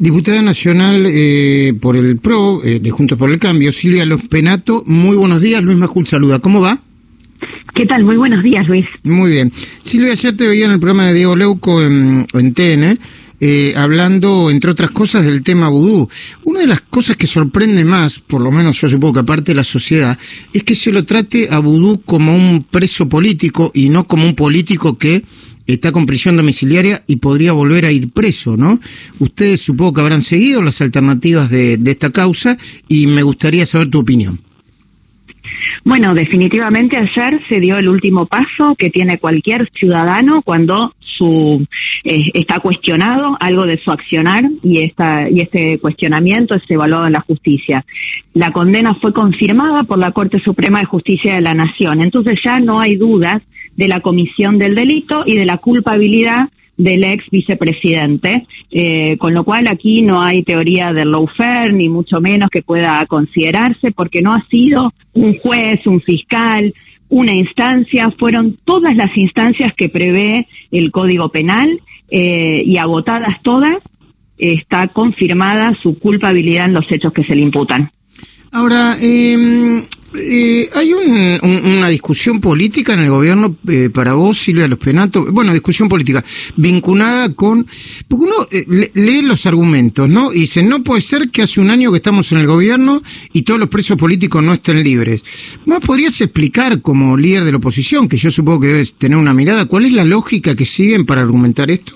Diputada Nacional eh, por el PRO, eh, de Juntos por el Cambio, Silvia Los Penato, muy buenos días, Luis Majul saluda, ¿cómo va? ¿Qué tal? Muy buenos días, Luis. Muy bien. Silvia, ayer te veía en el programa de Diego Leuco en, en TN, eh, hablando, entre otras cosas, del tema vudú. Una de las cosas que sorprende más, por lo menos yo supongo que aparte de la sociedad, es que se lo trate a vudú como un preso político y no como un político que está con prisión domiciliaria y podría volver a ir preso, ¿no? Ustedes supongo que habrán seguido las alternativas de, de esta causa y me gustaría saber tu opinión. Bueno, definitivamente ayer se dio el último paso que tiene cualquier ciudadano cuando su eh, está cuestionado algo de su accionar y esta y este cuestionamiento es evaluado en la justicia. La condena fue confirmada por la Corte Suprema de Justicia de la Nación. Entonces ya no hay dudas de la comisión del delito y de la culpabilidad del ex vicepresidente, eh, con lo cual aquí no hay teoría del lawfare, ni mucho menos que pueda considerarse, porque no ha sido un juez, un fiscal, una instancia, fueron todas las instancias que prevé el Código Penal eh, y agotadas todas, está confirmada su culpabilidad en los hechos que se le imputan. Ahora, eh, eh, hay una discusión política en el gobierno eh, para vos, Silvia Los Penato, bueno, discusión política, vinculada con, porque uno eh, lee los argumentos, ¿no? Y dice, no puede ser que hace un año que estamos en el gobierno y todos los presos políticos no estén libres. ¿Vos podrías explicar como líder de la oposición, que yo supongo que debes tener una mirada, cuál es la lógica que siguen para argumentar esto?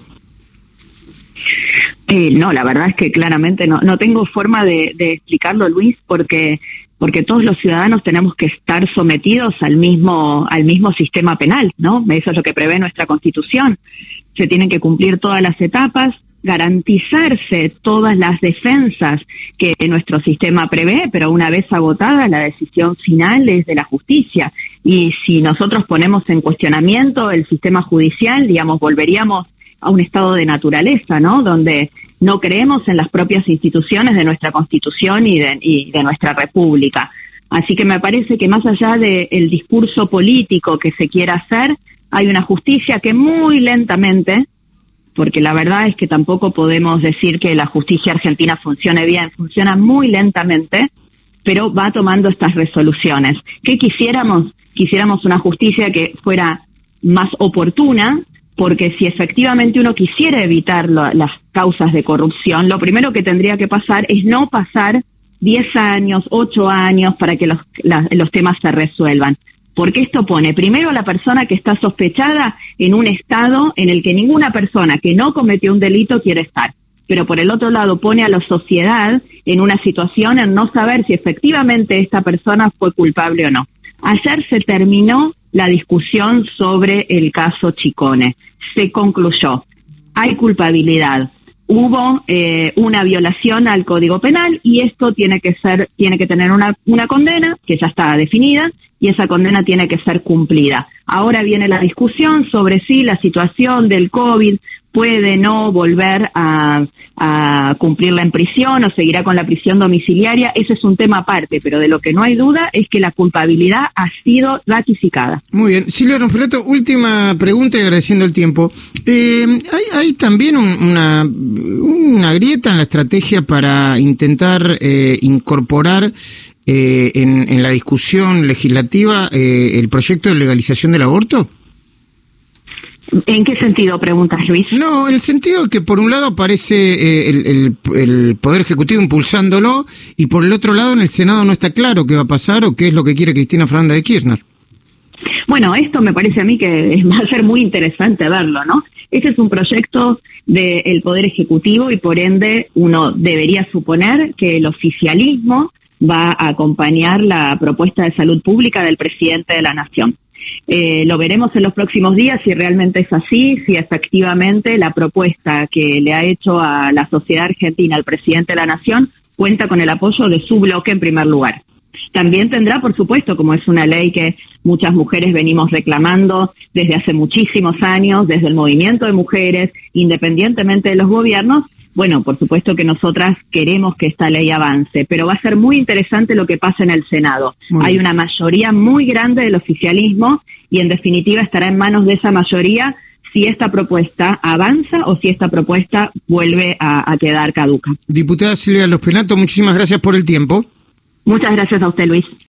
No, la verdad es que claramente no, no tengo forma de explicarlo, Luis, porque porque todos los ciudadanos tenemos que estar sometidos al mismo al mismo sistema penal, ¿no? Eso es lo que prevé nuestra Constitución. Se tienen que cumplir todas las etapas, garantizarse todas las defensas que nuestro sistema prevé, pero una vez agotada la decisión final es de la justicia. Y si nosotros ponemos en cuestionamiento el sistema judicial, digamos, volveríamos a un estado de naturaleza, ¿no? Donde no creemos en las propias instituciones de nuestra Constitución y de, y de nuestra República. Así que me parece que más allá del discurso político que se quiera hacer, hay una justicia que muy lentamente, porque la verdad es que tampoco podemos decir que la justicia argentina funcione bien, funciona muy lentamente, pero va tomando estas resoluciones. ¿Qué quisiéramos? Quisiéramos una justicia que fuera más oportuna, porque si efectivamente uno quisiera evitar las causas de corrupción, lo primero que tendría que pasar es no pasar 10 años, 8 años para que los, los temas se resuelvan. Porque esto pone primero a la persona que está sospechada en un estado en el que ninguna persona que no cometió un delito quiere estar. Pero por el otro lado pone a la sociedad en una situación en no saber si efectivamente esta persona fue culpable o no. Ayer se terminó la discusión sobre el caso Chicone. Se concluyó, hay culpabilidad, hubo eh, una violación al Código Penal y esto tiene que ser, tiene que tener una, una condena que ya está definida y esa condena tiene que ser cumplida. Ahora viene la discusión sobre si la situación del COVID puede no volver a, cumplirla en prisión o seguirá con la prisión domiciliaria, ese es un tema aparte, pero de lo que no hay duda es que la culpabilidad ha sido ratificada. Muy bien. Silvia Ronfreto, última pregunta y agradeciendo el tiempo. Eh, hay, hay, también una, una grieta en la estrategia para intentar eh, incorporar eh, en, en, la discusión legislativa el proyecto de legalización del aborto? ¿En qué sentido preguntas, Luis? No, en el sentido que por un lado aparece eh, el, el, Poder Ejecutivo impulsándolo y por el otro lado en el Senado no está claro qué va a pasar o qué es lo que quiere Cristina Fernández de Kirchner. Bueno, esto me parece a mí que va a ser muy interesante verlo, ¿no? Ese es un proyecto del Poder Ejecutivo y por ende uno debería suponer que el oficialismo va a acompañar la propuesta de salud pública del presidente de la Nación. Eh, lo veremos en los próximos días si realmente es así, si efectivamente la propuesta que le ha hecho a la sociedad argentina el presidente de la Nación cuenta con el apoyo de su bloque en primer lugar. También tendrá, por supuesto, como es una ley que muchas mujeres venimos reclamando desde hace muchísimos años, desde el movimiento de mujeres, independientemente de los gobiernos, bueno, por supuesto que nosotras queremos que esta ley avance, pero va a ser muy interesante lo que pasa en el Senado. Hay una mayoría muy grande del oficialismo y en definitiva estará en manos de esa mayoría si esta propuesta avanza o si esta propuesta vuelve a, a quedar caduca. Diputada Silvia Los Penato, muchísimas gracias por el tiempo. Muchas gracias a usted, Luis.